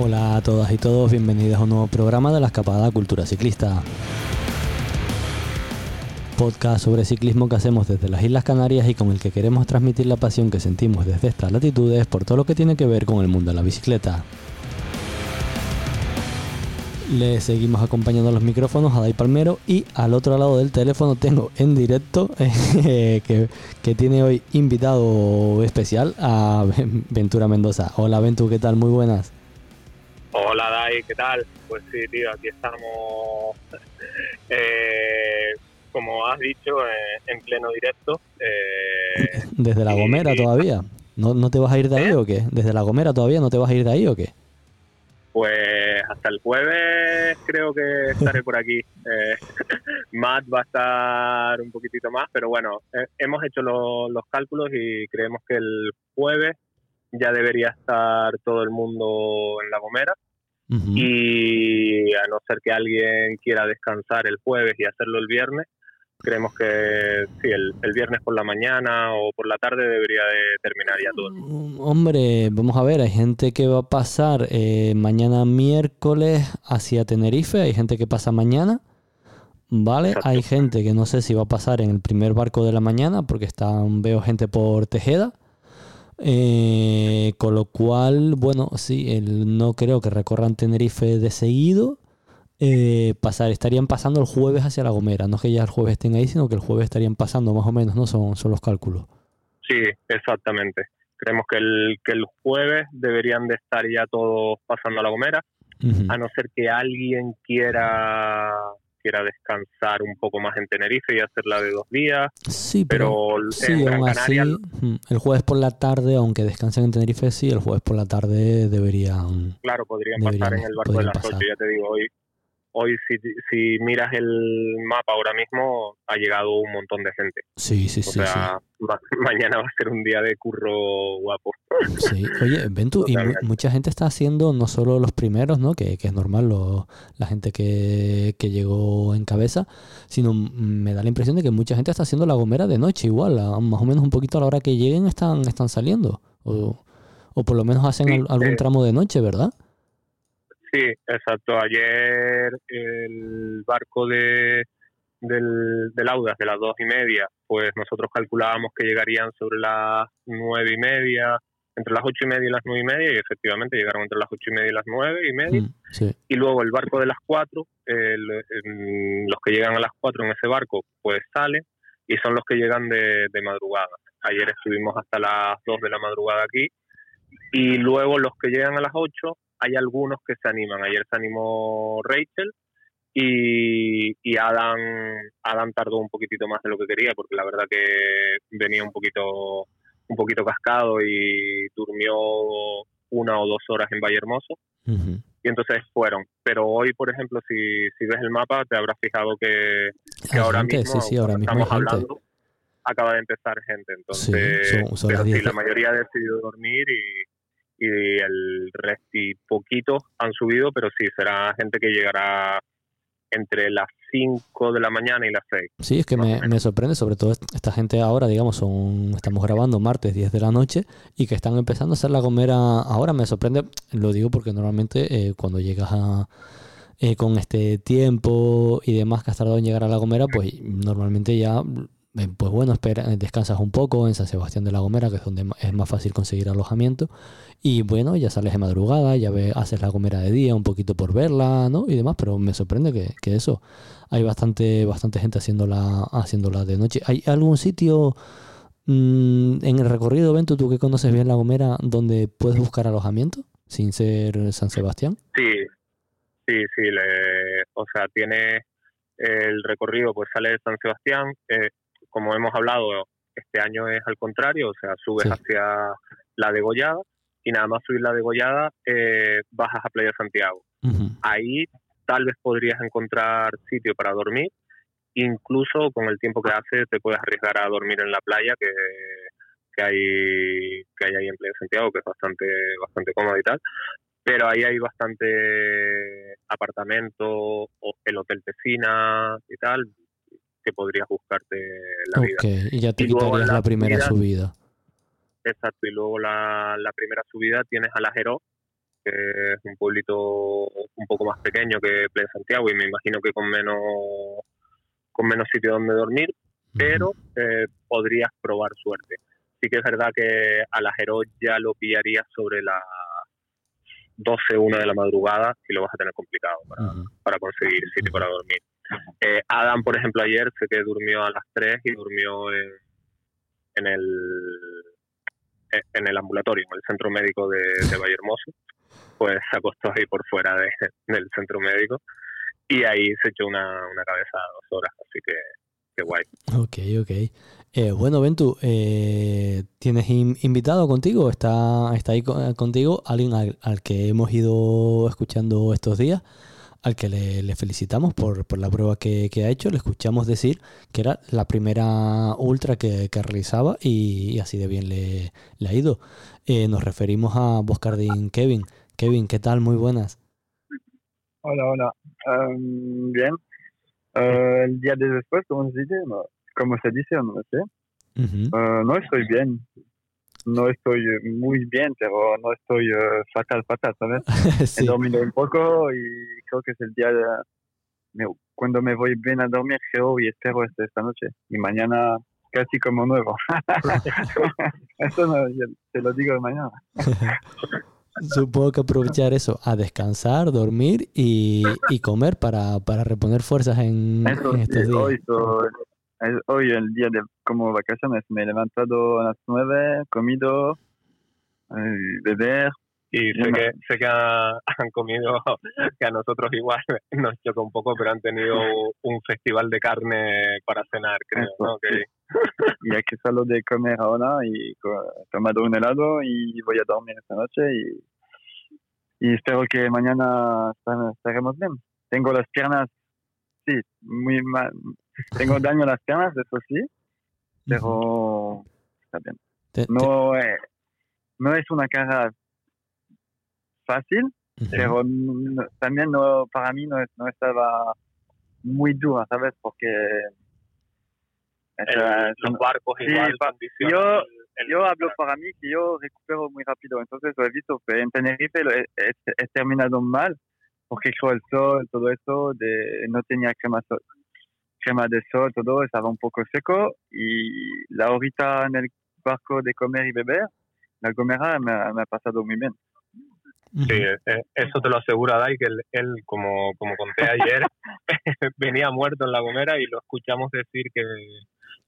Hola a todas y todos, bienvenidos a un nuevo programa de la Escapada Cultura Ciclista. Podcast sobre ciclismo que hacemos desde las Islas Canarias y con el que queremos transmitir la pasión que sentimos desde estas latitudes por todo lo que tiene que ver con el mundo de la bicicleta. Le seguimos acompañando los micrófonos a Dai Palmero y al otro lado del teléfono tengo en directo eh, que, que tiene hoy invitado especial a Ventura Mendoza. Hola Ventu, ¿qué tal? Muy buenas. Hola Dai, ¿qué tal? Pues sí, tío, aquí estamos, eh, como has dicho, eh, en pleno directo. Eh, ¿Desde La Gomera y- todavía? ¿No, ¿No te vas a ir de ahí ¿Eh? o qué? ¿Desde La Gomera todavía no te vas a ir de ahí o qué? Pues hasta el jueves creo que estaré por aquí. Eh, Matt va a estar un poquitito más, pero bueno, hemos hecho lo- los cálculos y creemos que el jueves ya debería estar todo el mundo en La Gomera. Y a no ser que alguien quiera descansar el jueves y hacerlo el viernes, creemos que sí, el, el viernes por la mañana o por la tarde debería de terminar ya todo. Mm, Hombre, vamos a ver, hay gente que va a pasar eh, mañana miércoles hacia Tenerife, hay gente que pasa mañana, ¿vale? Exacto. Hay gente que no sé si va a pasar en el primer barco de la mañana porque están, veo gente por Tejeda. Eh, con lo cual, bueno, sí, el- no creo que recorran Tenerife de seguido. Eh, pasar, estarían pasando el jueves hacia La Gomera. No es que ya el jueves estén ahí, sino que el jueves estarían pasando más o menos, ¿no? Son, son los cálculos. Sí, exactamente. Creemos que el, que el jueves deberían de estar ya todos pasando a La Gomera, a no ser que alguien quiera quiera descansar un poco más en Tenerife y hacerla de dos días, Sí, pero, pero sí, en Gran aún así, Canaria mm, el jueves por la tarde, aunque descansen en Tenerife, sí, el jueves por la tarde deberían... Claro, podrían Deberían- pasar en el barco de las pasar. 8, ya te digo, hoy, hoy si, si miras el mapa ahora mismo, ha llegado un montón de gente. Sí, sí, O sí, sea, ma- mañana va a ser un día de curro guapo. sí. Oye, Ventu, y mu- mucha gente está haciendo, no solo los primeros, ¿no? Que, que es normal, lo- la gente que, que llegó en cabeza, sino me da la impresión de que mucha gente está haciendo la gomera de noche igual, a- más o menos un poquito a la hora que lleguen están, están saliendo. O, o por lo menos hacen Sí, al- algún eh, tramo de noche, ¿verdad? Sí, exacto. Ayer el barco de del, del Audas de las dos y media, pues nosotros calculábamos que llegarían sobre las nueve y media, entre las ocho y media y las nueve y media, y efectivamente llegaron entre las ocho y media y las nueve y media. Mm, sí. y luego el barco de las cuatro, el- los que llegan a las cuatro en ese barco, pues salen y son los que llegan de, de madrugada. Ayer estuvimos hasta las dos de la madrugada aquí y luego los que llegan a las ocho, hay algunos que se animan. Ayer se animó Rachel y, y Adam, Adam tardó un poquitito más de lo que quería porque la verdad que venía un poquito un poquito cascado y durmió una o dos horas en Valle Hermoso y entonces fueron. Pero hoy, por ejemplo, si, si ves el mapa, te habrás fijado que, que ahora gente, mismo, sí, sí, ahora mismo estamos hablando, acaba de empezar gente. Entonces, son- son pero las sí, 10 la mayoría ha decidido dormir y, y el resto y poquitos han subido, pero sí, será gente que llegará entre las 5 de la mañana y las 6. Sí, es que me, me sorprende, sobre todo est- esta gente ahora, digamos, son estamos grabando martes 10 de la noche y que están empezando a hacer la gomera ahora. Me sorprende, lo digo porque normalmente eh, cuando llegas a, eh, con este tiempo y demás que has tardado en llegar a la gomera, pues normalmente ya pues bueno, espera, descansas un poco en San Sebastián de la Gomera, que es donde es más fácil conseguir alojamiento. Y bueno, ya sales de madrugada, ya ves, haces la Gomera de día un poquito por verla, ¿no? Y demás, pero me sorprende que, eso. Hay bastante, bastante gente haciéndola, haciéndola de noche. ¿Hay algún sitio mm, en el recorrido, Vento, tú que conoces bien la Gomera, donde puedes buscar alojamiento sin ser San Sebastián? Sí, sí, sí. O sea, tiene el recorrido, pues sale de San Sebastián. Eh, como hemos hablado, este año es al contrario, o sea, subes Sí. hacia la degollada y nada más subir la degollada eh, bajas a Playa Santiago. Ahí tal vez podrías encontrar sitio para dormir, incluso con el tiempo que hace te puedes arriesgar a dormir en la playa que, que hay que hay ahí en Playa Santiago, que es bastante bastante cómodo y tal. Pero ahí hay bastante apartamento, el hotel piscina y tal, que podrías buscarte la vida. Ok, y ya te Y quitarías la la primera subida- subida. Exacto, y luego la, la primera subida tienes a La Jeró, que es un pueblito un poco más pequeño que Playa Santiago y me imagino que con menos con menos sitio donde dormir, pero eh, podrías probar suerte. Sí que es verdad que a La Jeró ya lo pillarías sobre las 12, 1 de la madrugada y lo vas a tener complicado para, para conseguir sitio para dormir. Eh, Adam, por ejemplo, ayer sé que durmió a las 3 y durmió en, en el en el ambulatorio, en el centro médico de, de Valle Hermoso. Pues se acostó ahí por fuera de- del centro médico y ahí se echó una, una cabeza a dos horas, así que, que guay. Ok, ok. Eh, bueno, Ventu, eh, ¿tienes in- invitado contigo? ¿Está, está ahí co- contigo alguien al, al que hemos ido escuchando estos días? Al que le, le felicitamos por, por la prueba que, que ha hecho. Le escuchamos decir que era la primera ultra que, que realizaba y, y así de bien le, le ha ido. Eh, nos referimos a Boscardín Kevin. Kevin, ¿qué tal? Muy buenas. Hola, hola. Em, bien. Eh, el día de después, ¿cómo se dice? ¿Cómo se dice? No sé. Eh, no estoy bien. No estoy eh, muy bien, pero no estoy eh, fatal, fatal, ¿sabes? He Sí. dormido un poco y creo que es el día de... me- cuando me voy bien a dormir, creo y espero este- esta noche. Y mañana casi como nuevo. Eso no, te lo digo mañana. Supongo que aprovechar eso, a descansar, dormir y, y comer para, para reponer fuerzas en, Eso en sí, estos días. hoy, so- hoy el día de como vacaciones me he levantado a las nueve, comido, eh, beber. Y sé que, sé que ha- han comido, que a nosotros igual nos choca un poco, pero han tenido un festival de carne para cenar, creo, Eso, ¿no? Que, Y hay que salgo de comer ahora y he tomado un helado y voy a dormir esta noche y, y espero que mañana esta- estaremos bien. Tengo las piernas, sí, muy mal. Tengo daño en las piernas, eso sí, pero está bien. No, eh, no es una cara fácil, pero no- también no, para mí no, es- no estaba muy dura, ¿sabes? Porque el- los barcos Sí, igual yo- el- yo hablo para mí que yo recupero muy rápido, entonces lo he visto, en Tenerife lo he, he- he terminado mal, porque creo el sol, todo eso, de, no tenía crema, sol- crema de sol, todo estaba un poco seco, y la horita en el barco de comer y beber, la gomera me, ha- me ha pasado muy bien. Sí, eh, eso te lo asegura Dai, que él, él, como, como conté ayer, venía muerto en la gomera y lo escuchamos decir que...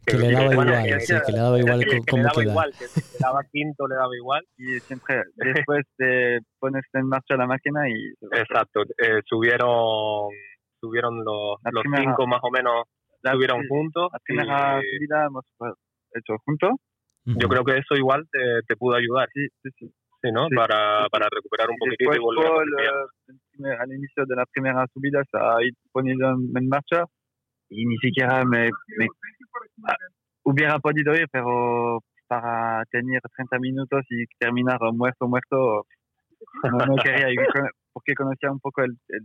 Que le daba igual, que- sí, que le daba igual que- que le daba igual, que le daba quinto le daba igual. Y siempre, después de pones en marcha la máquina y... Exacto, eh, subieron subieron los, La los cinco más o menos, La, subieron sí, juntos. la primera y subida hemos hecho juntos. Yo creo que eso igual te, te pudo ayudar, Sí, sí, sí. sí, ¿no? Sí. Para, para recuperar un poquitito y volver a eh, el al inicio de la primera subida se ha ido poniendo en, marcha y ni siquiera me, me- ah, hubiera podido ir, pero para tener 30 minutos y terminar muerto, muerto, no, no quería ir porque conocía un poco el, el,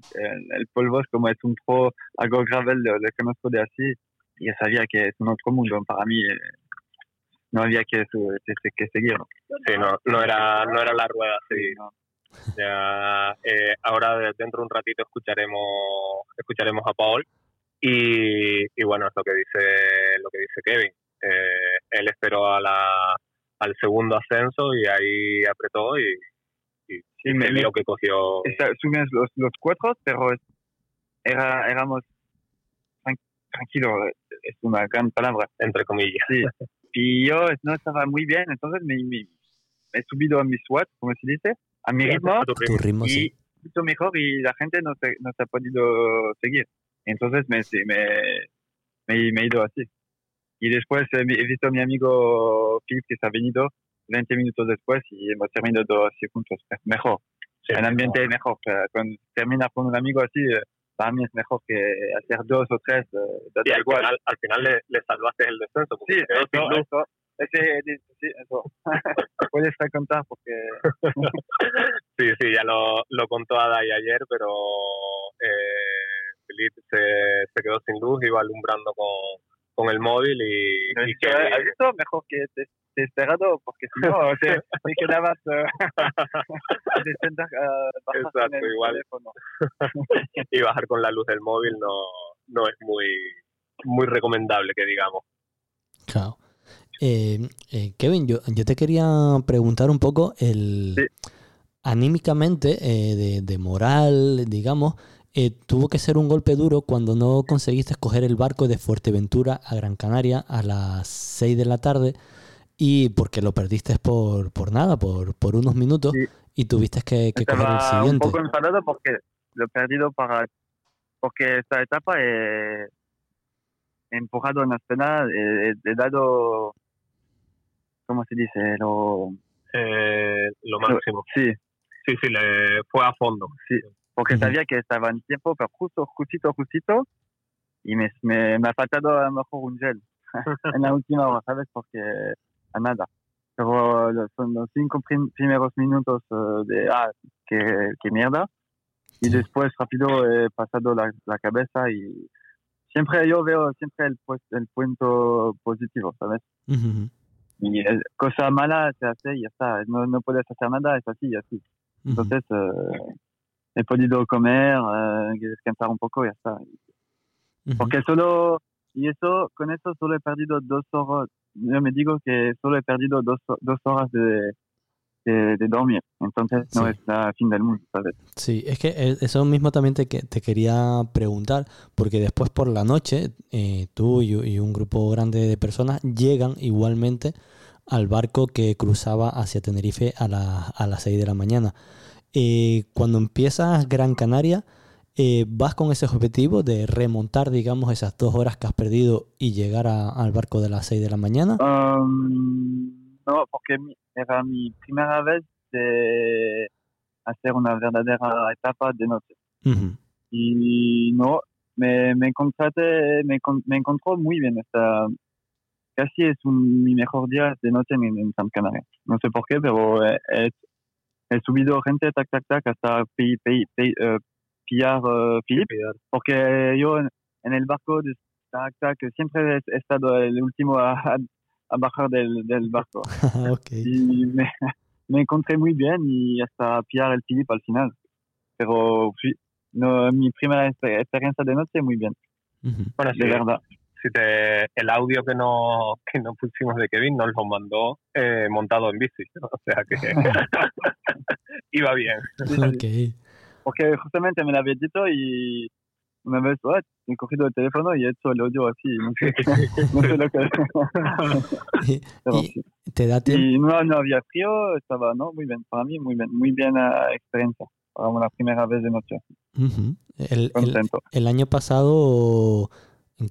el, polvos, como es un pro, algo gravel, lo, lo conozco de así y sabía que es un otro mundo para mí. eh, no había que, que, que seguir. Sí, no, no era, no era la rueda, sí. No. Ya, eh, ahora de- dentro de un ratito escucharemos escucharemos a Paul Y, y bueno, es lo que dice, lo que dice Kevin. Eh, él esperó a la, al segundo ascenso y ahí apretó y, y, Sí, y me- me- que cogió subimos los, los cuatro, pero era, éramos tran- tranquilos, es una gran palabra. entre comillas. Sí. Y yo no estaba muy bien, entonces me, me- me he subido a mi SWAT, como se dice, a mi ritmo, A tu ritmo. y sí. mucho mejor y la gente no se, no se ha podido seguir. Entonces me, sí, me, me, me he ido así. Y después he visto a mi amigo Philip que se ha venido 20 minutos después y hemos terminado así juntos. Mejor, Sí, el ambiente es mejor. Cuando terminas con un amigo así, eh, para mí es mejor que hacer dos o tres. eh, Y al igual. final, al final le, le salvaste el descenso. Sí, eso, eso, ese, sí, eso. Puedes contar porque Sí, sí, ya lo, lo contó Adai ayer, pero eh, Felipe se, se quedó sin luz, iba alumbrando con, con el móvil y, y ¿Has visto? ¿Has visto? Mejor que te, te he esperado, porque si no, te, te quedabas de sentar, con Exacto, el igual. teléfono. y bajar con la luz del móvil no, no es muy, muy recomendable, que digamos. Claro. Eh, eh, Kevin, yo, yo te quería preguntar un poco el Sí. anímicamente eh, de, de moral, digamos, eh, tuvo que ser un golpe duro cuando no conseguiste coger el barco de Fuerteventura a Gran Canaria a las 6 de la tarde y porque lo perdiste por, por nada, por, por unos minutos Sí. y tuviste que, que coger el Estaba un siguiente. poco enfadado porque lo he perdido para porque esta etapa he, he empujado en la escena, he, he dado, ¿cómo se dice? Lo, Eh, lo máximo. sí, Sí, sí, le fue a fondo. Sí, porque Ujú. sabía que estaba en tiempo, pero justo, justito, justito, y me, me, me ha faltado a lo mejor un gel en la última hora, ¿sabes? Porque nada. Pero son los cinco prim- primeros minutos eh, de, ah, qué, qué mierda. Y después rápido he pasado la, la cabeza y siempre yo veo siempre el, pues, el punto positivo, ¿sabes? Y eh, cosa mala se hace y ya está. No, no puedes hacer nada, es así y así. Entonces, eh, he podido comer, eh, descansar un poco y ya está. Ujú. Porque solo, y eso, con eso solo he perdido dos horas, yo me digo que solo he perdido dos, dos horas de, de, de dormir. Entonces, no Sí. es la fin del mundo, ¿sabes? Sí, es que e- eso mismo también te, te quería preguntar, porque después por la noche eh, tú y, y un grupo grande de personas llegan igualmente al barco que cruzaba hacia Tenerife a, la- a las 6 de la mañana. Eh, cuando empiezas Gran Canaria, eh, ¿vas con ese objetivo de remontar, digamos, esas dos horas que has perdido y llegar a- al barco de las 6 de la mañana? Um, no, porque era mi primera vez de hacer una verdadera etapa de noche. Y no, me, me encontré, me, me encontró muy bien. Esta, casi es un, mi mejor día de noche en, en San Canaria. No sé por qué, pero he, he- he subido gente, tac, tac, tac, hasta pi- pi- pi- eh, pillar eh, Philip, porque yo en, en el barco de tac, tac, siempre he, estado el último a, bajar del, del barco. ok. Y me, me encontré muy bien y hasta pillar el Philip al final. Pero no, mi primera exper- experiencia de noche muy bien. Bueno, de sí, verdad. si te, el audio que no, que no pusimos de Kevin nos lo mandó eh, montado en bici. O sea que iba bien. Ok. Porque justamente me lo había dicho y una vez oh, he cogido el teléfono y he hecho el audio así. No sé, no sé lo que Y- te da tiempo. Y no, no había frío, estaba no, muy bien. Para mí, muy bien. Muy bien la experiencia. Para una primera vez de noche. Ujú. El, el- el año pasado,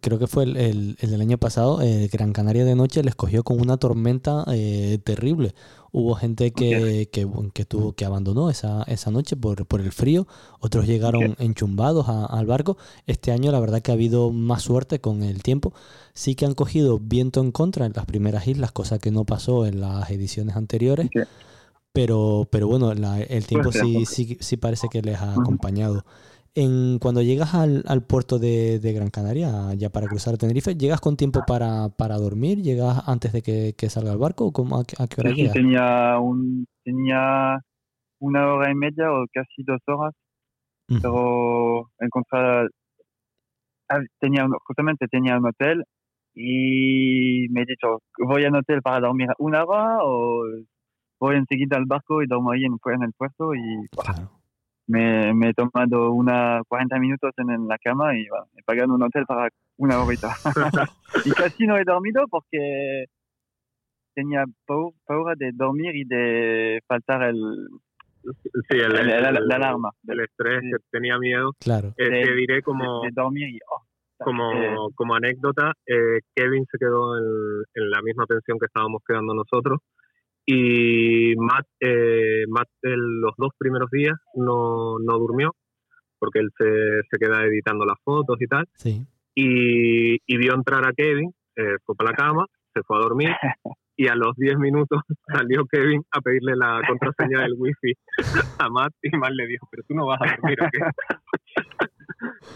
creo que fue el, el- el del año pasado, eh, Gran Canaria de noche les cogió con una tormenta eh, terrible. Hubo gente que, que, que tuvo que abandonó esa, esa noche por, por el frío, otros llegaron enchumbados a- al barco. Este año la verdad que ha habido más suerte con el tiempo. Sí que han cogido viento en contra en las primeras islas, cosa que no pasó en las ediciones anteriores. Pero, pero bueno, la- el tiempo ser, sí, sí, sí parece que les ha acompañado. En, cuando llegas al, al puerto de, de Gran Canaria, ya para cruzar a Tenerife, ¿llegas con tiempo para, para dormir? ¿Llegas antes de que, que salga el barco? ¿O cómo, a, qué- a qué hora Sí, llegas? tenía, un, tenía una hora y media o casi dos horas, pero encontrar ah, tenía justamente tenía un hotel y me he dicho, voy al hotel para dormir una hora o voy enseguida al barco y duermo ahí en, en el puerto y Claro. Me, me he tomado una 40 minutos en, en la cama y bueno, he pagado un hotel para una horita. y casi no he dormido porque tenía pau- paura de dormir y de faltar el, Sí, el, el- el- el- la alarma. el estrés, Sí. que tenía miedo. Claro. Eh, De- te diré como, de, de dormir y oh, como, eh, como anécdota, eh, Kevin se quedó en, en la misma pensión que estábamos quedando nosotros y Matt, eh, Matt el- los dos primeros días no, no durmió porque él se, se queda editando las fotos y tal Sí. y, y vio entrar a Kevin, eh, fue para la cama, se fue a dormir y a los 10 minutos salió Kevin a pedirle la contraseña del wifi a Matt y Matt le dijo, pero tú no vas a dormir o qué.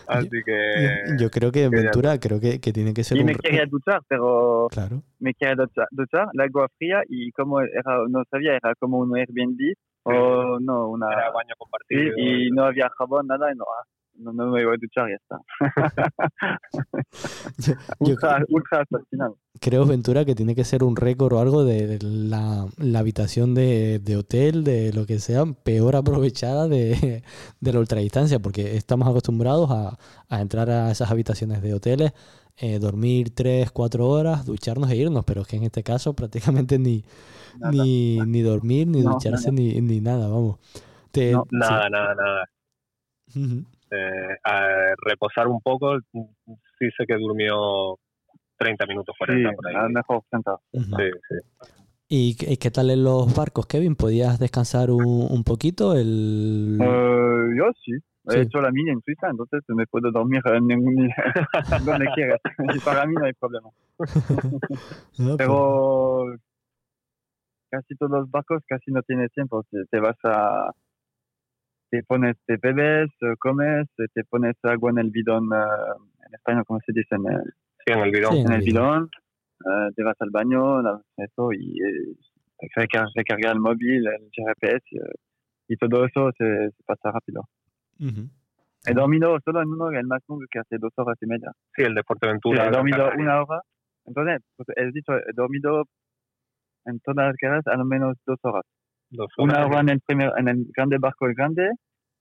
Así que... Yo, yo creo que genial. Ventura creo que, que tiene que ser y un me quería duchar, pero Claro. me quería duchar, duchar, el agua fría y como era, no sabía, era como un Airbnb o no, una... Era baño Sí, compartido. y no había jabón, nada, y no, ah, no, no me voy a duchar, ya está. Yo- yo Ultra, ultra hasta el final. creo, Ventura, que tiene que ser un récord o algo de, la, la habitación de, de hotel, de lo que sea, peor aprovechada de, de la ultradistancia, porque estamos acostumbrados a, a entrar a esas habitaciones de hoteles, eh, dormir 3, 4 horas, ducharnos e irnos, pero es que en este caso prácticamente ni, Nada. ni, ni dormir, ni No, ducharse, nada. Ni, ni nada, vamos. Te- No, Nada, nada, nada. Eh, a reposar un poco, sí sé que durmió 30 minutos, Sí, 40 por ahí. mejor sentado. Ujú. Sí, sí. ¿Y qué, tal en los barcos, Kevin? ¿Podías descansar un, un poquito? El... Eh, yo sí. He Sí. hecho la mini en Suiza, entonces me puedo dormir en ningún donde quieras. Y para mí no hay problema. Ah, pues, Pero casi todos los barcos casi no tienes tiempo. Te vas a... Te pones, te bebes, eh, comes, te pones agua en el bidón, en español, ¿cómo se dice? En el, Sí, en el bidón. Sí. en el bidón. eh, te vas al baño, eso y eh, recar- recargar el móvil, el GPS eh, y todo eso se, se pasa rápido. ujú. He dormido solo en uno, el más largo que hace dos horas y media. Sí, el de Sí, Fuerteventura. he dormido una hora. Entonces, pues, he dicho, he dormido en todas las carreras al menos dos horas. Dos Una hora en el primer, en el grande barco el grande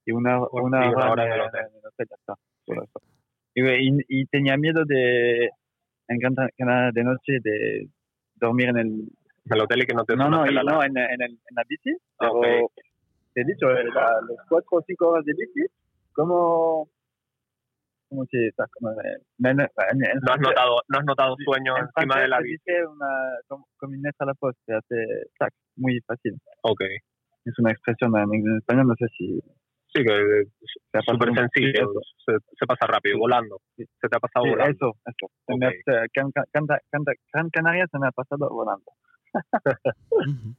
y una, una y una hora, hora en, el el, hotel. en el hotel, ya está. Solo eso. Y, y- tenía miedo de, en Gran Canaria de noche, de dormir en el... En el hotel y que no te No, no, la no en, en, el, en la bici. Ah, Pero ok. te he dicho, la- los cuatro o cinco horas de bici, como... Como si estás como... en- en- No has notado, no has notado sueño en encima de la bici. una com- combinaison a la poste, hace tac, muy fácil. Ok. Es una expresión en, en español, no sé si Sí, que es se ha súper sencillo. Se, se pasa rápido, Sí. volando. Sí. Se te ha pasado Sí, volando. eso, eso. Se Ok. me ha- se- Gran, Gran- Gran- Gran Canaria se me ha pasado volando.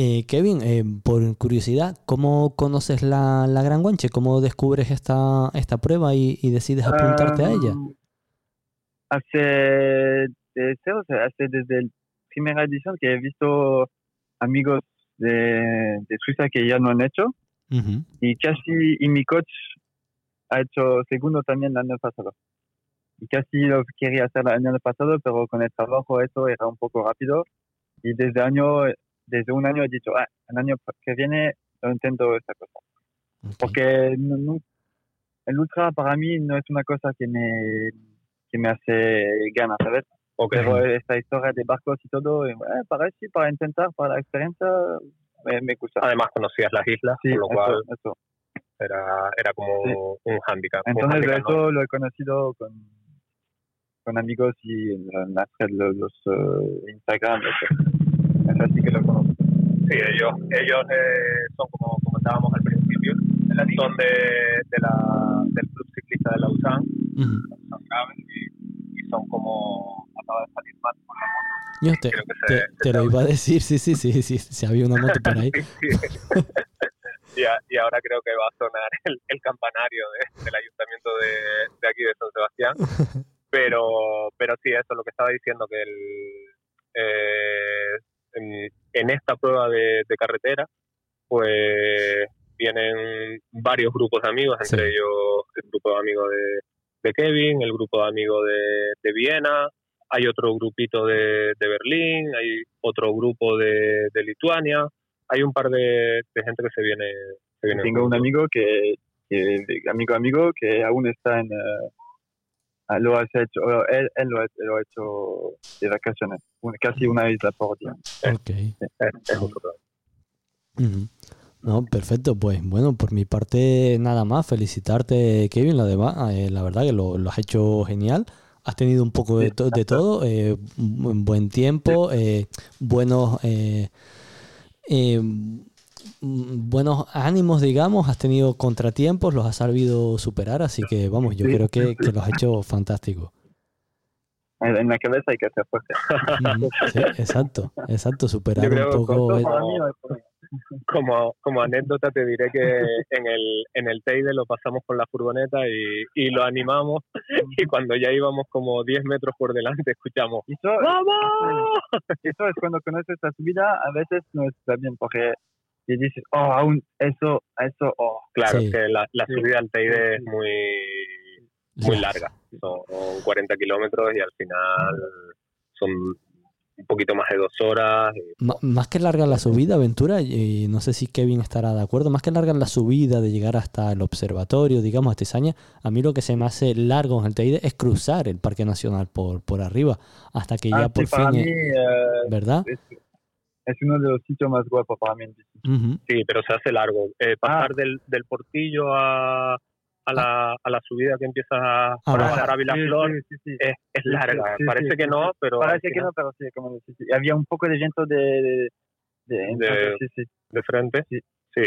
Eh, Kevin, eh, por curiosidad, ¿cómo conoces la, la Gran Guanche? ¿Cómo descubres esta, esta prueba y, y decides apuntarte a ella? Hace, desde, o sea, hace desde la primera edición que he visto amigos de, de Suiza que ya no han hecho y casi, y mi coach ha hecho segundo también el año pasado. Y casi lo quería hacer el año pasado, pero con el trabajo eso era un poco rápido. Y desde año, desde un año he dicho, ah, el año que viene lo intento esta cosa. Porque no- no- el ultra para mí no es una cosa que me, que me hace ganas, ¿sabes? Ok. Pero esta historia de barcos y todo, eh, para sí, para intentar, para la experiencia, me, me gusta. Además conocías las islas, Sí, por lo eso, cual eso. era, era como Sí. un handicap. un Entonces ¿no? eso lo he conocido con, con amigos y en las redes, los, los eh, Instagram, eso. Es así que lo conozco. Sí, ellos, ellos eh, son como comentábamos al principio, son de, de la, del club ciclista de Lausanne. Lausanne Gravel, y, y son como, acaba de salir más por la moto, Yo te, creo que te- se, te lo iba a decir, sí, sí, sí, sí, si había una moto por ahí. Sí, sí. y, a- y ahora creo que va a sonar el, el campanario de- del ayuntamiento de, de aquí de San Sebastián. Pero, pero sí, eso es lo que estaba diciendo, que el, eh, en, en esta prueba de, de carretera, pues vienen varios grupos de amigos, entre Sí. ellos el grupo de amigos de, de Kevin, el grupo de amigos de, de Viena, hay otro grupito de, de Berlín, hay otro grupo de, de Lituania, hay un par de, de gente que se viene. Se viene Tengo un amigo que, que amigo amigo que aún está en ah, lo has hecho él, él lo, ha, lo ha hecho de vacaciones casi una isla por día Ok. Ujú. No, perfecto. Pues bueno, por mi parte nada más. Felicitarte, Kevin. La, demás, eh, la verdad que lo, lo has hecho genial. Has tenido un poco de, to- de todo, eh, buen tiempo, eh, buenos, eh, buenos ánimos, digamos. Has tenido contratiempos, los has sabido superar. Así que vamos, yo Sí, creo que, sí. que lo has hecho fantástico. en en la cabeza hay que hacer fuerte. Sí, exacto, exacto. Superar un poco. el- como, como anécdota te diré que en el, en el Teide lo pasamos con la furgoneta y, y lo animamos y cuando ya íbamos como 10 metros por delante escuchamos eso, ¡Vamos! eso es cuando conoces la subida a veces no está bien porque y dices oh aún eso eso oh Claro, Sí. es que la, subida al Teide es muy, muy larga. Son 40 kilómetros y al final son un poquito más de dos horas. Más que larga la subida, Aventura, y no sé si Kevin estará de acuerdo, más que larga la subida de llegar hasta el observatorio, digamos, a Tizaña, a mí lo que se me hace largo en el Teide es cruzar el Parque Nacional por, por arriba, hasta que ya Ah, por sí, fin, mí eh, ¿verdad? es, es uno de los sitios más guapos para mí bici. Ujú. Sí, pero se hace largo. Eh, pasar del, del portillo a, a, la, a la subida que empieza a, Ah, a Sí, sí, sí, sí. es, es Sí, larga. sí, sí, Parece sí, que sí, no, pero Parece que no, pero sí, como sí. Había un poco de viento de... de, de- entonces, sí, sí. de frente. Sí. Sí,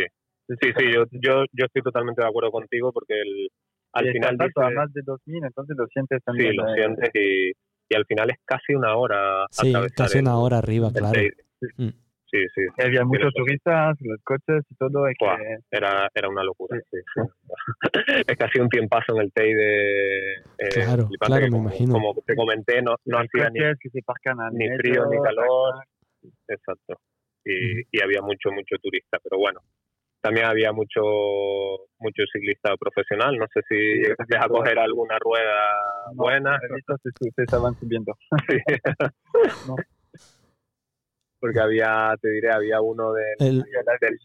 sí, sí, yo, yo, yo estoy totalmente de acuerdo contigo porque el, al Y final alto, a dice- más de 2000, entonces lo sientes sí, también. lo eh, sientes y, y al final es casi una hora Sí, casi el- una hora arriba, el claro. Mm. Sí, sí, y había muchos turistas, los coches y todo. que- era, era una locura. sí, sí. es casi un tiempazo en el Teide. eh, Claro, claro, que me como, imagino. Como te comenté, no, no hacía ni, que se metro, frío ni calor. Exacto. Y, y había mucho, mucho turista, pero bueno. También había mucho mucho ciclista profesional. No sé si llegaste a coger alguna rueda buena. No, que se, se estaban subiendo. Sí. No. Porque había, te diré, había uno del, El- del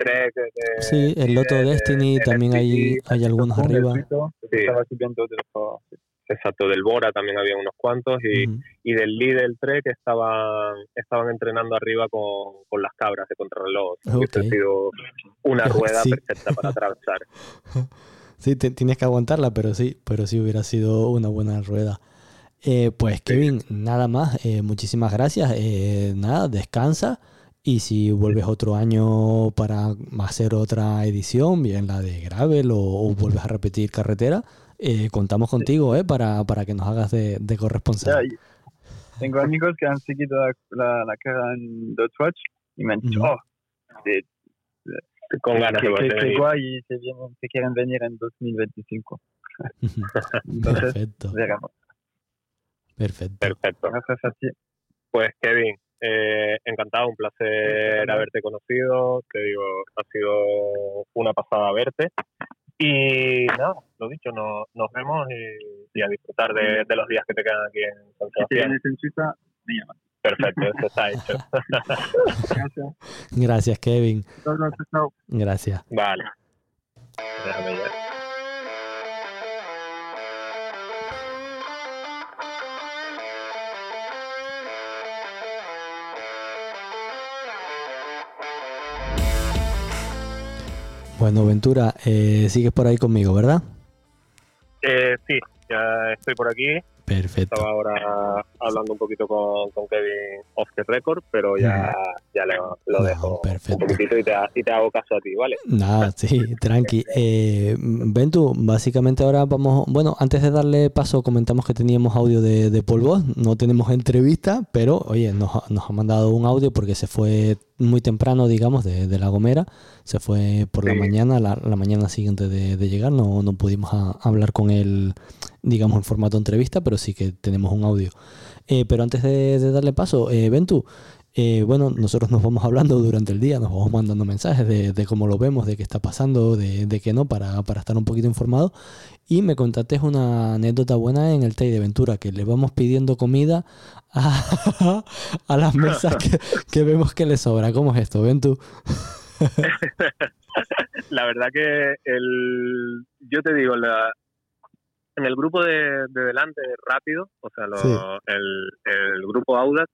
de- sí, el Loto de- Destiny, también hay, hay algunos arriba. Sí. los- Exacto, del Bora también había unos cuantos y, Ujú. y del Lidl Trek estaban, estaban entrenando arriba con, con las cabras de contrarreloj. Hubiese Ok. sido una rueda Sí. perfecta para atravesar. Sí, te- tienes que aguantarla, pero sí, pero sí hubiera sido una buena rueda. Eh, pues Kevin, nada más, eh, muchísimas gracias. Eh, nada, descansa y si vuelves otro año para hacer otra edición, bien la de gravel o, o vuelves a repetir carretera, eh, contamos contigo eh, para, para que nos hagas de, de corresponsal. tengo amigos que han seguido la, la, la carrera en Dotwatch y me han dicho, Ujú. oh, de- Con ganas que, de que- que guay y se, vienen, se quieren venir en 2025. Entonces, perfecto, veremos. Perfecto. Perfecto. Gracias a ti. Pues Kevin, eh, encantado, un placer haberte conocido. Te digo, ha sido una pasada verte. Y nada, lo dicho, no- nos vemos y, y a disfrutar de, de los días que te quedan aquí en San Si Sebastián. vienes en Suiza, me llamas. Perfecto, eso está hecho. Gracias. Gracias, Kevin. Gracias. Vale. Déjame ya. Bueno, Ventura, eh, sigues por ahí conmigo, ¿verdad? Eh, sí, ya estoy por aquí. Perfecto. Estaba ahora hablando un poquito con, con Kevin off the record, pero ya, ya lo, lo No, dejo perfecto. un poquitito y te, y te hago caso a ti, ¿vale? Nada, sí, tranqui. Eh, Ventu, básicamente ahora vamos, bueno, antes de darle paso comentamos que teníamos audio de, Voss, no tenemos entrevista, pero oye, nos, nos ha mandado un audio porque se fue muy temprano, digamos, de, de La Gomera, se fue por la mañana, la, la mañana siguiente de, de llegar, no, no pudimos a- hablar con él, digamos, en formato entrevista, pero sí que tenemos un audio. Eh, pero antes de, de darle paso, eh, Ventu, Eh, bueno, nosotros nos vamos hablando durante el día, nos vamos mandando mensajes de, cómo lo vemos, de qué está pasando, de, de qué no, para, para, estar un poquito informado. Y me contaste una anécdota buena en el Tay de Ventura, que le vamos pidiendo comida a, a las mesas que, que, vemos que le sobra. ¿Cómo es esto? Ven tú. la verdad que el, yo te digo, la, en el grupo de, de delante rápido, o sea, el, el grupo Audax,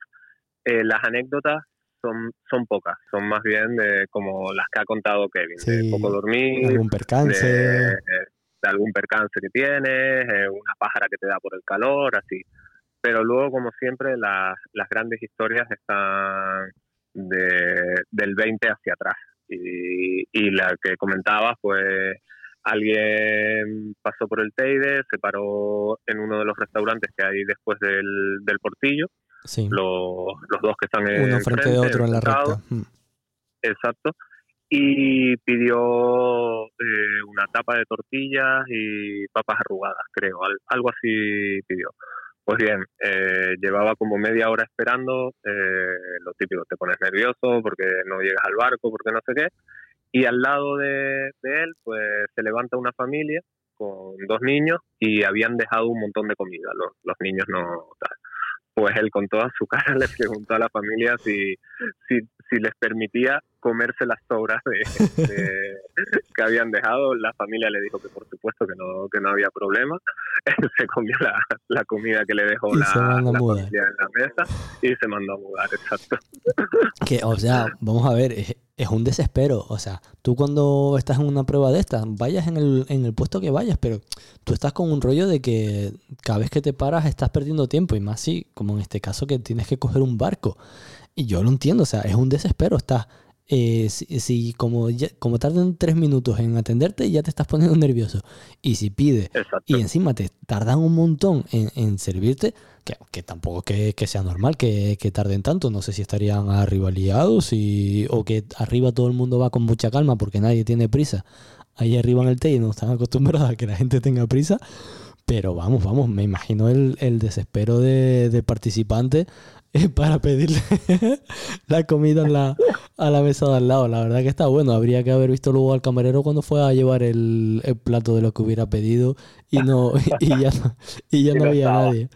eh, las anécdotas son, son pocas, son más bien de como las que ha contado Kevin, de poco dormir, algún percance, de, algún percance que tienes, eh, una pájara que te da por el calor, así. Pero luego, como siempre, las, las grandes historias están de, del 20 hacia atrás. Y, y la que comentabas, pues alguien pasó por el Teide, se paró en uno de los restaurantes que hay después del, del portillo los, los dos que están Uno frente, de otro en la recta. Mm. Exacto. Y pidió eh, una tapa de tortillas y papas arrugadas, creo. algo así pidió. Pues bien, eh, llevaba como media hora esperando, eh, lo típico, te pones nervioso porque no llegas al barco, porque no sé qué, y al lado de, de, él, pues se levanta una familia con dos niños y habían dejado un montón de comida, los, los niños no tal pues él con toda su cara le preguntó a la familia si, si, si les permitía comerse las sobras de, que habían dejado. La familia le dijo que por supuesto que no, que no había problema. Él se comió la, la comida que le dejó la, familia en la mesa y se mandó a mudar, exacto. Que, o sea, vamos a ver, es, un desespero. O sea, tú cuando estás en una prueba de estas, vayas en el, en el puesto que vayas, pero tú estás con un rollo de que cada vez que te paras estás perdiendo tiempo y más si, como en este caso, que tienes que coger un barco. Y yo lo entiendo, o sea, es un desespero. Estás eh, si, como, como tardan tres minutos en atenderte, ya te estás poniendo nervioso. Y si pide y encima te tardan un montón en, servirte, que, tampoco que, que sea normal que, que, tarden tanto. No sé si estarían arriba liados y, o que arriba todo el mundo va con mucha calma porque nadie tiene prisa. Ahí arriba en el té no están acostumbrados a que la gente tenga prisa. Pero vamos, vamos, me imagino el, el desespero de, de participante para pedirle la comida la, a la mesa de al lado. La verdad que está bueno. Habría que haber visto luego al camarero cuando fue a llevar el, plato de lo que hubiera pedido y no y ya no, y ya no había nadie.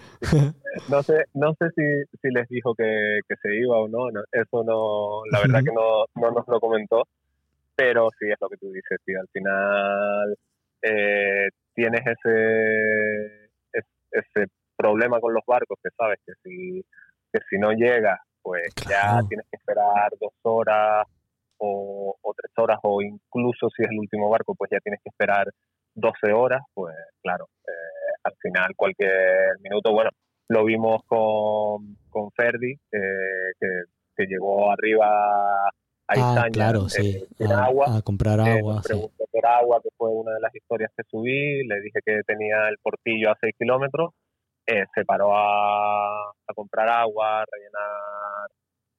No sé, no sé si, si les dijo que, que se iba o no, Eso no, la verdad que no, no nos lo comentó. Pero sí es lo que tú dices, tío. Al final eh, tienes ese, ese problema con los barcos que sabes que si si no llega, pues ya tienes que esperar dos horas o, tres horas, o incluso si es el último barco, pues ya tienes que esperar 12 horas, pues claro, eh, al final cualquier minuto, bueno, lo vimos con, con Ferdi, eh, que, que, llegó arriba a ah, claro, sí. a, agua. a comprar agua. preguntó por agua, que fue una de las historias que subí, le dije que tenía el portillo a 6 kilómetros, eh, se paró a, comprar agua, rellenar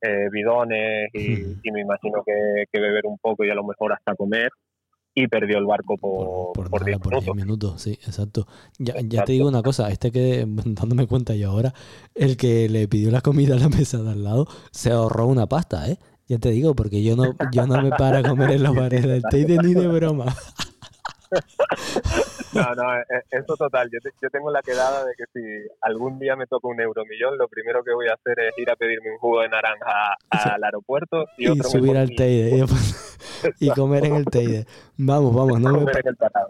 eh, bidones y, me imagino que, beber un poco y a lo mejor hasta comer y perdió el barco por, por, por, 10 minutos. Sí, exacto. Ya, ya te digo una cosa, este que, dándome cuenta yo ahora, el que le pidió la comida a la mesa de al lado, se ahorró una pasta, ¿eh? Ya te digo, porque yo no, yo no me para a comer en los bares del Teide ni de broma. No, no, e, e, eso total. Yo, yo, tengo la quedada de que si algún día me toca un euromillón, lo primero que voy a hacer es ir a pedirme un jugo de naranja al aeropuerto y, subir al Teide y, comer en el Teide. Vamos, vamos, no me,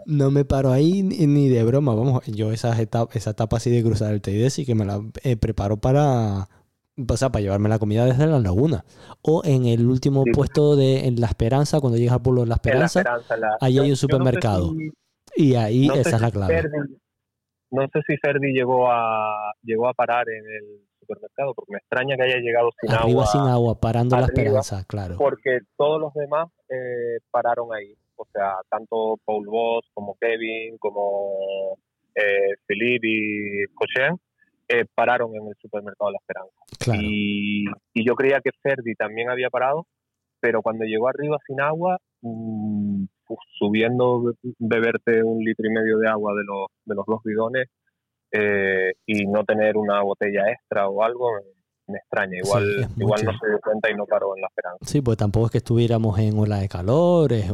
no me paro ahí ni, de broma. Vamos, yo esa etapa, esa etapa así de cruzar el Teide sí que me la eh, preparo para o sea, para llevarme la comida desde la laguna. O en el último puesto de en La Esperanza, cuando llegas al pueblo de La Esperanza, ahí hay un supermercado. y ahí esa es la clave. no sé si Ferdi llegó a, llegó a parar en el supermercado, porque me extraña que haya llegado sin Arriba agua. sin agua, parando La Esperanza, claro. Porque todos los demás eh, pararon ahí. O sea, tanto Paul Voss como Kevin, como eh, Philippe y Cochen eh, pararon en el supermercado La Esperanza. Y, yo creía que Ferdi también había parado, pero cuando llegó arriba sin agua, mm, subiendo beberte un litro y medio de agua de los, de los dos bidones eh, y no tener una botella extra o algo, me extraña. Igual, igual no se dio cuenta y no paró en la esperanza. Sí, pues tampoco es que estuviéramos en ola de calor, es,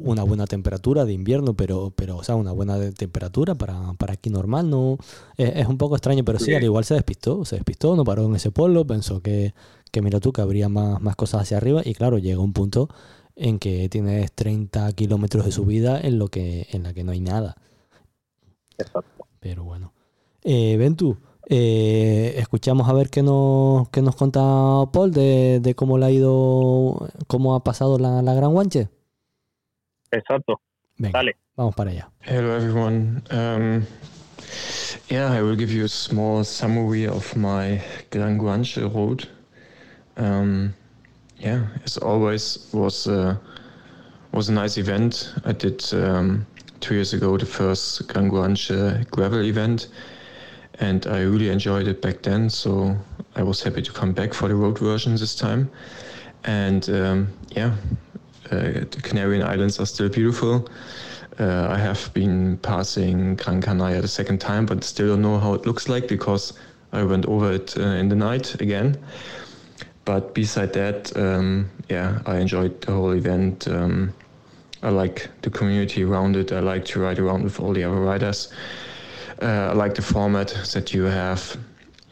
una buena temperatura de invierno, pero, pero o sea, una buena temperatura para, para aquí normal, no es, un poco extraño, pero sí. al igual se despistó, se despistó, no paró en ese pueblo, pensó que, que mira tú, que habría más, más cosas hacia arriba y claro, llega un punto en que tienes 30 kilómetros de subida en, lo que, en la que no hay nada. Exacto. Pero bueno. Eh, Ventu, eh, escuchamos a ver qué nos, qué nos cuenta Paul de, de, cómo le ha ido, cómo ha pasado la, la Gran Guanche. Exacto. Venga, Dale. Vamos para allá. Hello everyone. Um, yeah, I will give you a small summary of my Gran Guanche road. Um, yeah, as always, was uh, was a nice event. I did um, two years ago the first Gran Guanche gravel event and I really enjoyed it back then. So I was happy to come back for the road version this time. And um, yeah, uh, the Canarian Islands are still beautiful. Uh, I have been passing Gran Canaria the second time, but still don't know how it looks like because I went over it uh, in the night again. But beside that, um, yeah, I enjoyed the whole event. Um, I like the community around it. I like to ride around with all the other riders. Uh, I like the format that you have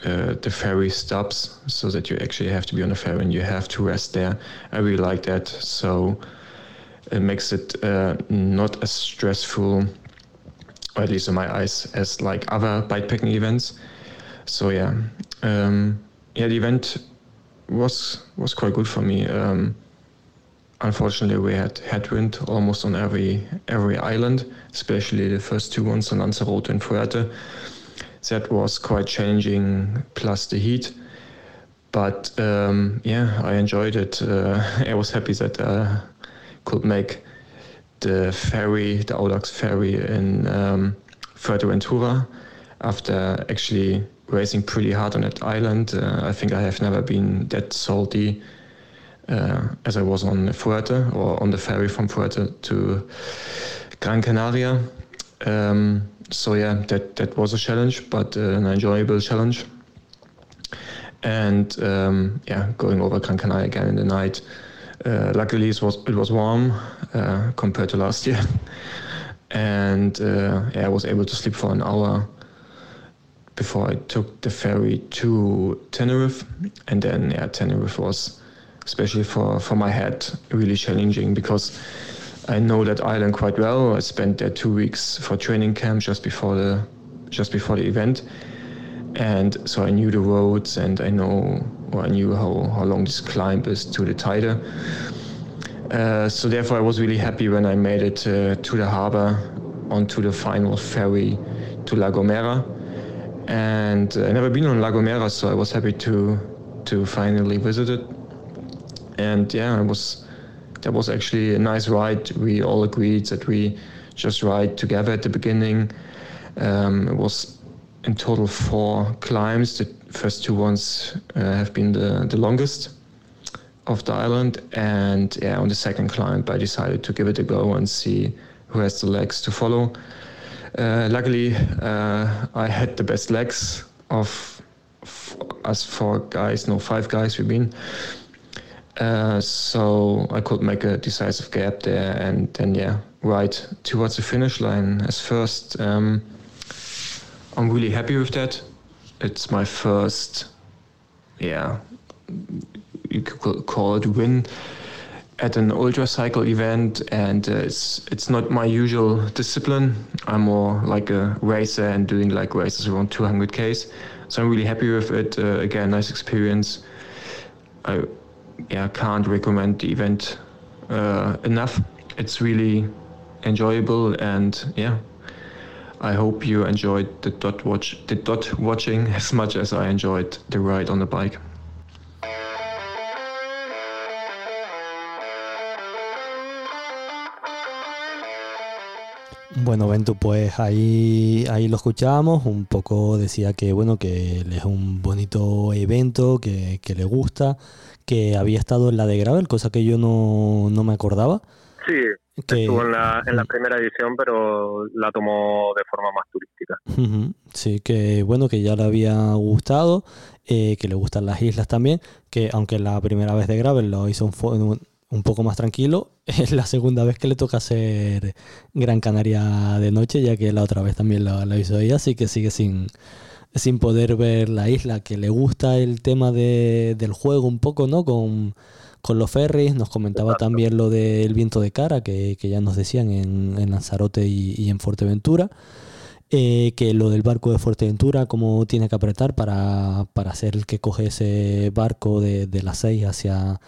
uh, the ferry stops so that you actually have to be on a ferry and you have to rest there. I really like that. So it makes it uh, not as stressful, or at least in my eyes, as like other bikepacking events. So yeah, um, yeah, the event was was quite good for me. Um, unfortunately, we had headwind almost on every every island, especially the first two ones on Lanzarote and Fuerte. That was quite challenging, plus the heat. But um, yeah, I enjoyed it. Uh, I was happy that I uh, could make the ferry, the Audax ferry in um, Fuerteventura after actually racing pretty hard on that island. Uh, I think I have never been that salty as I was on Fuerte or on the ferry from Fuerte to Gran Canaria. Um, so yeah, that that was a challenge, but uh, an enjoyable challenge. And um, yeah, going over Gran Canaria again in the night. Uh, luckily, it was it was warm uh, compared to last year, and uh, yeah, I was able to sleep for an hour before I took the ferry to Tenerife, and then yeah, Tenerife was especially for, for my head, really challenging because I know that island quite well. I spent there two weeks for training camp just before the just before the event, and so I knew the roads and I know or I knew how, how long this climb is to the Tide. Uh, so therefore, I was really happy when I made it uh, to the harbor onto the final ferry to La Gomera. And I never been on La Gomera, so I was happy to to finally visit it and yeah, it was that was actually a nice ride. We all agreed that we just ride together at the beginning. Um, it was in total four climbs. The first two ones uh, have been the, the longest of the island, and yeah, on the second climb, I decided to give it a go and see who has the legs to follow. Uh, luckily, uh, I had the best legs of us four guys, no, five guys we've been. Uh, so I could make a decisive gap there and then, yeah, right towards the finish line as first. Um, I'm really happy with that. It's my first, yeah, you could call it win at an ultra cycle event, and uh, it's it's not my usual discipline. I'm more like a racer and doing like races around 200 k's. So I'm really happy with it. Uh, again, nice experience. I yeah, can't recommend the event uh, enough. It's really enjoyable and yeah, I hope you enjoyed the dot watch the dot watching as much as I enjoyed the ride on the bike. Bueno, Ventu, pues ahí, ahí lo escuchábamos, un poco decía que bueno, que es un bonito evento, que, que le gusta, que había estado en la de Gravel, cosa que yo no, no me acordaba. Sí, Estuvo en la, en la primera edición, pero la tomó de forma más turística. Sí, que bueno, que ya le había gustado, eh, que le gustan las islas también, que aunque la primera vez de Gravel lo hizo un, un poco más tranquilo, es la segunda vez que le toca hacer Gran Canaria de noche, ya que la otra vez también lo, lo hizo ella, así que sigue sin, sin poder ver la isla, que le gusta el tema de, del juego un poco, ¿no? Con con los ferries. Nos comentaba también lo del viento de cara, que, ya nos decían en, Lanzarote y, en Fuerteventura. Eh, que lo del barco de Fuerteventura, cómo tiene que apretar para, para ser el que coge ese barco de, de las 6 hacia,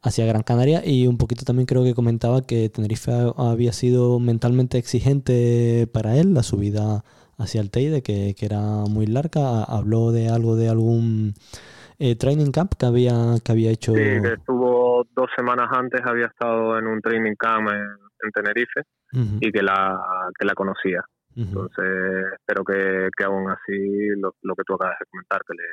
hacia Gran Canaria. Y un poquito también creo que comentaba que Tenerife había sido mentalmente exigente para él, la subida hacia el Teide, que, que era muy larga. Habló de algo de algún eh, training camp que había, que había hecho. Sí, que estuvo dos semanas antes, había estado en un training camp en, Tenerife y que la, que la conocía. Entonces, espero que, que aún así lo, lo, que tú acabas de comentar, que le,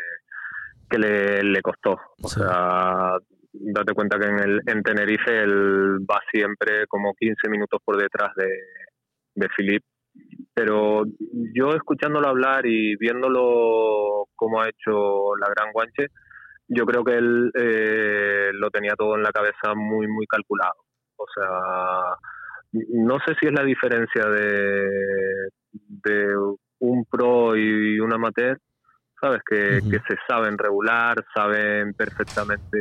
que le, le costó. O sea, date cuenta que en, el, en Tenerife él va siempre como 15 minutos por detrás de, de Philip pero yo escuchándolo hablar y viéndolo cómo ha hecho la Gran Guanche, yo creo que él eh, lo tenía todo en la cabeza muy, muy calculado. O sea, no sé si es la diferencia de, de un pro y un amateur, ¿sabes? Que, que se saben regular, saben perfectamente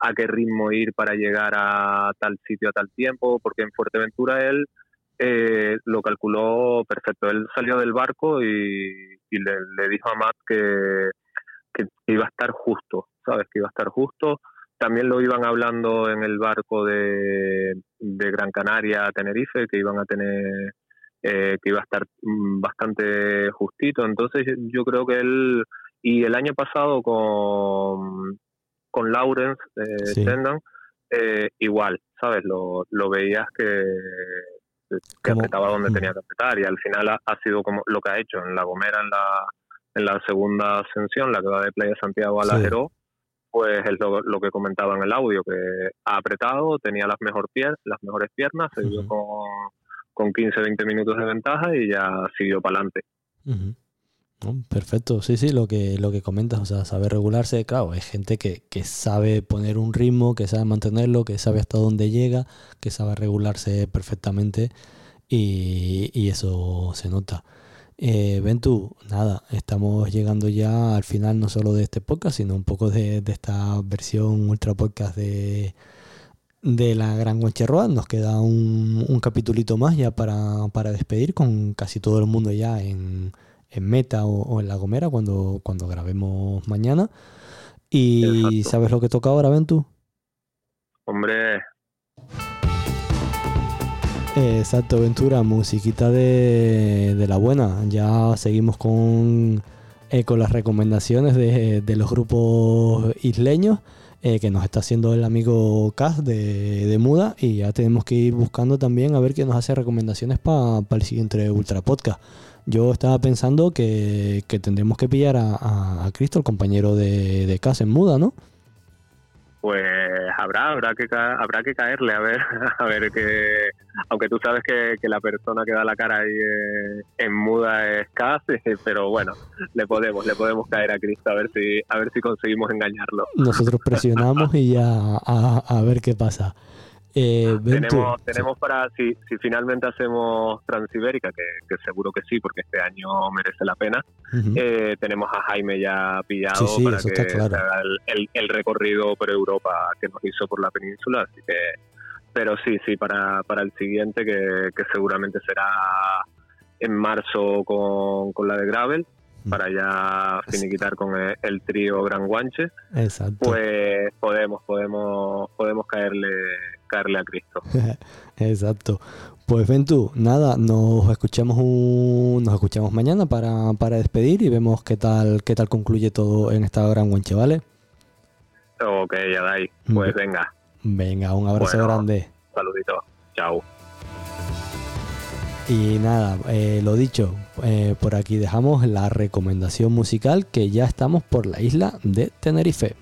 a qué ritmo ir para llegar a tal sitio a tal tiempo, porque en Fuerteventura él eh, lo calculó perfecto. Él salió del barco y, le, dijo a Matt que, iba a estar justo, ¿sabes? Que iba a estar justo. También lo iban hablando en el barco de, Gran Canaria a Tenerife, que iban a tener, eh, que iba a estar mm, bastante justito. Entonces yo creo que él, y el año pasado con, con Lawrence eh, eh, igual, ¿sabes? Lo, lo veías que que apretaba donde mm. tenía que apretar y al final ha, sido como lo que ha hecho en La Gomera en la, en la segunda ascensión, la que va de Playa Santiago a la pues es lo, que comentaba en el audio, que ha apretado, tenía las, mejor pier las mejores piernas, se dio con, con 15-20 minutos de ventaja y ya siguió para adelante. Perfecto, sí, sí, lo que, lo que comentas, o sea, saber regularse, claro, hay gente que, que, sabe poner un ritmo, que sabe mantenerlo, que sabe hasta dónde llega, que sabe regularse perfectamente y, y eso se nota. Eh, Ventu, nada, estamos llegando ya al final no solo de este podcast, sino un poco de, esta versión ultra podcast de, de la Gran Guancherroa. Nos queda un, un capitulito más ya para, para despedir con casi todo el mundo ya en en Meta o, en La Gomera cuando, cuando grabemos mañana. ¿Y sabes lo que toca ahora, Ventu? Hombre. exacto, Ventura, musiquita de, de, la buena. Ya seguimos con, eh, con las recomendaciones de, de los grupos isleños. Eh, que nos está haciendo el amigo Kaz de, de, Muda y ya tenemos que ir buscando también a ver qué nos hace recomendaciones para el siguiente Ultra Podcast. Yo estaba pensando que, tendremos que pillar a, Cristo, el compañero de, de casa en muda, ¿no? Pues habrá, habrá que habrá que caerle a ver, a ver que, aunque tú sabes que, la persona que da la cara ahí en muda es Cas, pero bueno, le podemos, le podemos caer a Cristo a ver si, a ver si conseguimos engañarlo. Nosotros presionamos y ya a, a ver qué pasa. Eh, tenemos, tenemos para, si, si finalmente hacemos Transibérica, que, que, seguro que sí, porque este año merece la pena, eh, tenemos a Jaime ya pillado para que haga el, el, recorrido por Europa que nos hizo por la península, así que, pero sí, sí, para, para el siguiente, que, que seguramente será en marzo con, con la de Gravel, para ya finiquitar con el, trío Gran Guanche, pues podemos, podemos, podemos caerle, caerle a Cristo. Exacto. Pues ven tú, nada, nos escuchamos un, nos escuchamos mañana para, para despedir y vemos qué tal, qué tal concluye todo en esta Gran Guanche, ¿vale? Ok, ya dais. Pues venga. Venga, un abrazo grande. Saludito. Chao. Y nada, eh, lo dicho, eh, por aquí dejamos la recomendación musical que ya estamos por la isla de Tenerife.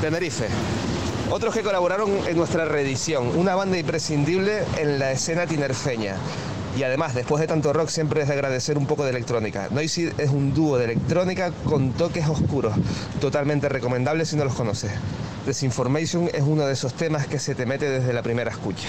Tenerife, Otros que colaboraron en nuestra reedición, una banda imprescindible en la escena tinerfeña. Y además, después de tanto rock, siempre es de agradecer un poco de electrónica. Noisy es un dúo de electrónica con toques oscuros, totalmente recomendable si no los conoces. Desinformation es uno de esos temas que se te mete desde la primera escucha.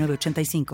906985.